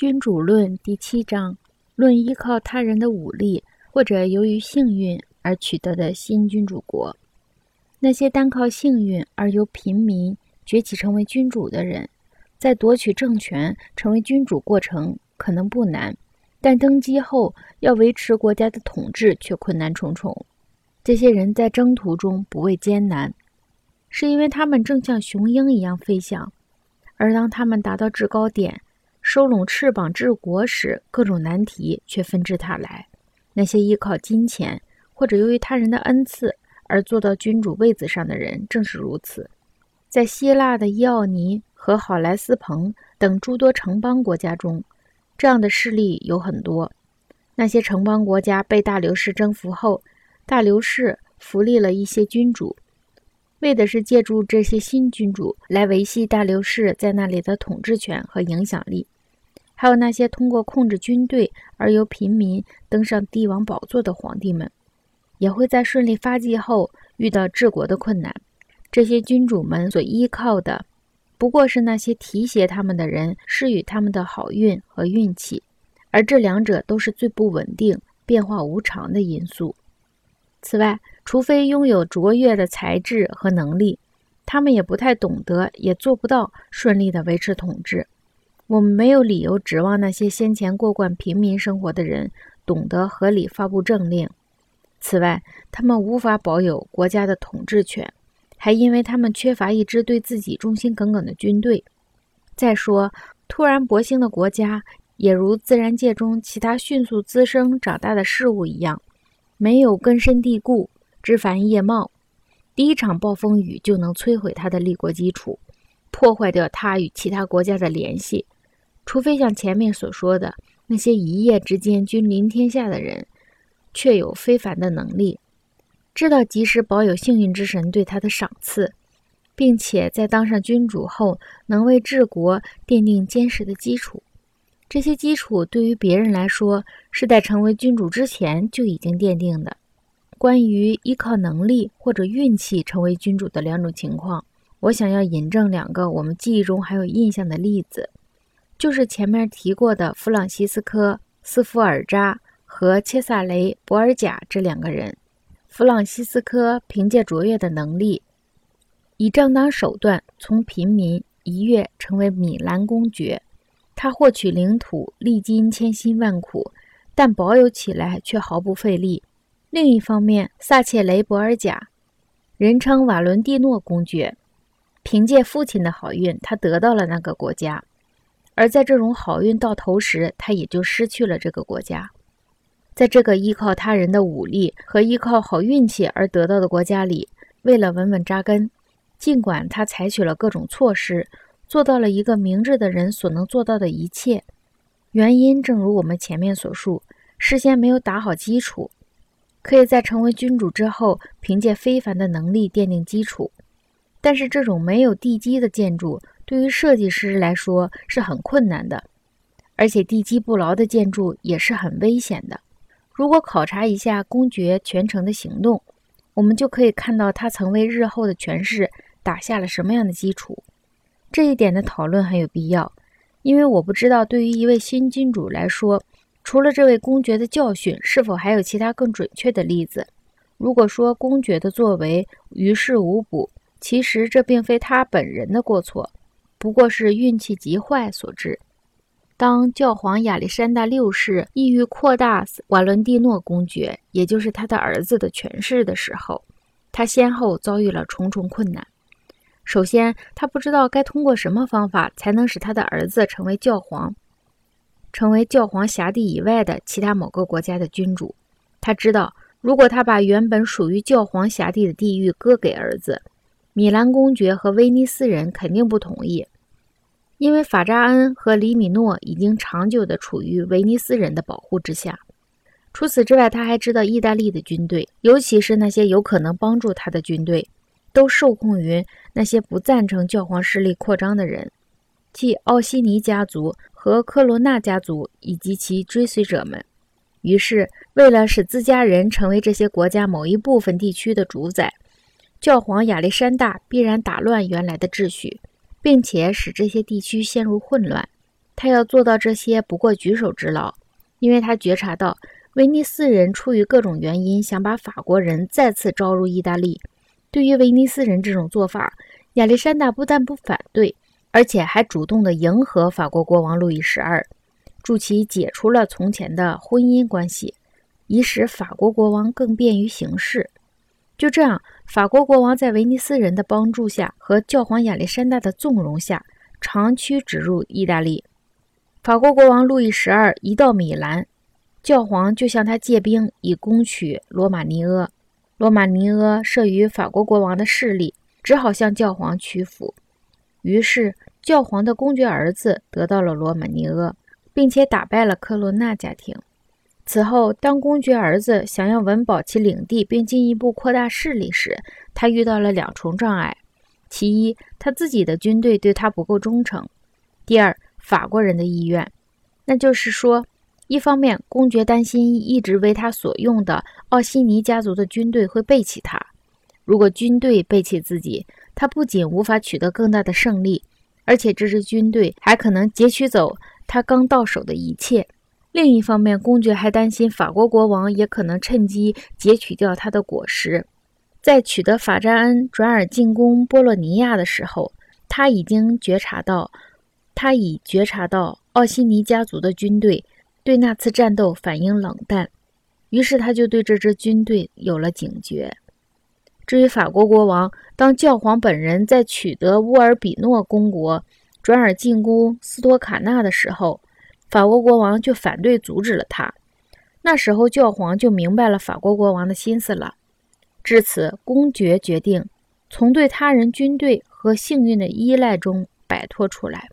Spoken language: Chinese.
君主论第七章论依靠他人的武力或者由于幸运而取得的新君主国。那些单靠幸运而由平民崛起成为君主的人，在夺取政权、成为君主过程可能不难，但登基后要维持国家的统治却困难重重。这些人在征途中不畏艰难，是因为他们正像雄鹰一样飞翔，而当他们达到制高点。收拢翅膀治国时，各种难题却纷至沓来。那些依靠金钱或者由于他人的恩赐而坐到君主位子上的人，正是如此。在希腊的伊奥尼和好莱斯彭等诸多城邦国家中，这样的事例有很多。那些城邦国家被大流士征服后，大流士扶立了一些君主，为的是借助这些新君主来维系大流士在那里的统治权和影响力。还有那些通过控制军队而由平民登上帝王宝座的皇帝们，也会在顺利发迹后遇到治国的困难。这些君主们所依靠的，不过是那些提携他们的人施予他们的好运和运气，而这两者都是最不稳定、变化无常的因素。此外，除非拥有卓越的才智和能力，他们也不太懂得，也做不到顺利地维持统治。我们没有理由指望那些先前过惯平民生活的人懂得合理发布政令。此外，他们无法保有国家的统治权，还因为他们缺乏一支对自己忠心耿耿的军队。再说，突然勃兴的国家也如自然界中其他迅速滋生长大的事物一样，没有根深蒂固、枝繁叶茂，第一场暴风雨就能摧毁它的立国基础，破坏掉它与其他国家的联系。除非像前面所说的那些一夜之间君临天下的人，确有非凡的能力，知道及时保有幸运之神对他的赏赐，并且在当上君主后能为治国奠定坚实的基础。这些基础对于别人来说是在成为君主之前就已经奠定的。关于依靠能力或者运气成为君主的两种情况，我想要引证两个我们记忆中还有印象的例子。就是前面提过的弗朗西斯科·斯福尔扎和切萨雷·博尔贾这两个人。弗朗西斯科凭借卓越的能力，以正当手段从平民一跃成为米兰公爵。他获取领土历经千辛万苦，但保有起来却毫不费力。另一方面，萨切雷·博尔贾，人称瓦伦蒂诺公爵，凭借父亲的好运，他得到了那个国家。而在这种好运到头时，他也就失去了这个国家。在这个依靠他人的武力和依靠好运气而得到的国家里，为了稳稳扎根，尽管他采取了各种措施，做到了一个明智的人所能做到的一切，原因正如我们前面所述，事先没有打好基础，可以在成为君主之后，凭借非凡的能力奠定基础。但是这种没有地基的建筑。对于设计师来说是很困难的，而且地基不牢的建筑也是很危险的。如果考察一下公爵全程的行动，我们就可以看到他曾为日后的权势打下了什么样的基础。这一点的讨论很有必要，因为我不知道对于一位新君主来说，除了这位公爵的教训，是否还有其他更准确的例子。如果说公爵的作为于事无补，其实这并非他本人的过错。不过是运气极坏所致。当教皇亚历山大六世意欲扩大瓦伦蒂诺公爵，也就是他的儿子的权势的时候，他先后遭遇了重重困难。首先，他不知道该通过什么方法才能使他的儿子成为教皇，成为教皇辖地以外的其他某个国家的君主。他知道，如果他把原本属于教皇辖地的地域割给儿子，米兰公爵和威尼斯人肯定不同意，因为法扎恩和里米诺已经长久地处于威尼斯人的保护之下。除此之外，他还知道意大利的军队，尤其是那些有可能帮助他的军队，都受控于那些不赞成教皇势力扩张的人，即奥西尼家族和科罗纳家族以及其追随者们。于是，为了使自家人成为这些国家某一部分地区的主宰。教皇亚历山大必然打乱原来的秩序，并且使这些地区陷入混乱。他要做到这些不过举手之劳，因为他觉察到威尼斯人出于各种原因想把法国人再次招入意大利。对于威尼斯人这种做法，亚历山大不但不反对，而且还主动地迎合法国国王路易十二，助其解除了从前的婚姻关系，以使法国国王更便于行事。就这样，法国国王在威尼斯人的帮助下和教皇亚历山大的纵容下，长驱直入意大利。法国国王路易十二一到米兰，教皇就向他借兵以攻取罗马尼阿。罗马尼阿慑于法国国王的势力。只好向教皇屈服，于是教皇的公爵儿子得到了罗马尼阿，并且打败了科罗纳家庭。此后，当公爵儿子想要稳保其领地并进一步扩大势力时，他遇到了两重障碍：其一，他自己的军队对他不够忠诚；第二，法国人的意愿。那就是说，一方面，公爵担心一直为他所用的奥西尼家族的军队会背弃他。如果军队背弃自己，他不仅无法取得更大的胜利，而且这支军队还可能劫取走他刚到手的一切。另一方面，公爵还担心法国国王也可能趁机截取掉他的果实。在取得法扎恩转而进攻波洛尼亚的时候，他已经觉察到，他已觉察到奥西尼家族的军队对那次战斗反应冷淡，于是他就对这支军队有了警觉。至于法国国王，当教皇本人在取得乌尔比诺公国，转而进攻斯托卡纳的时候，法国国王就反对阻止了他。那时候教皇就明白了法国国王的心思了。至此，公爵决定从对他人军队和幸运的依赖中摆脱出来。